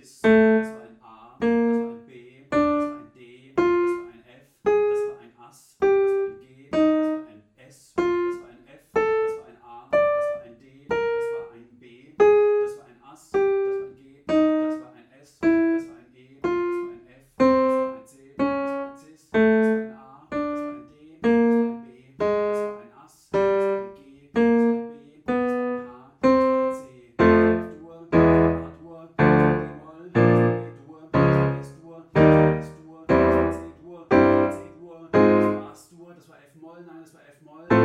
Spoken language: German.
vocês. F-Moll, nein, das war F-Moll, das war F-Dur,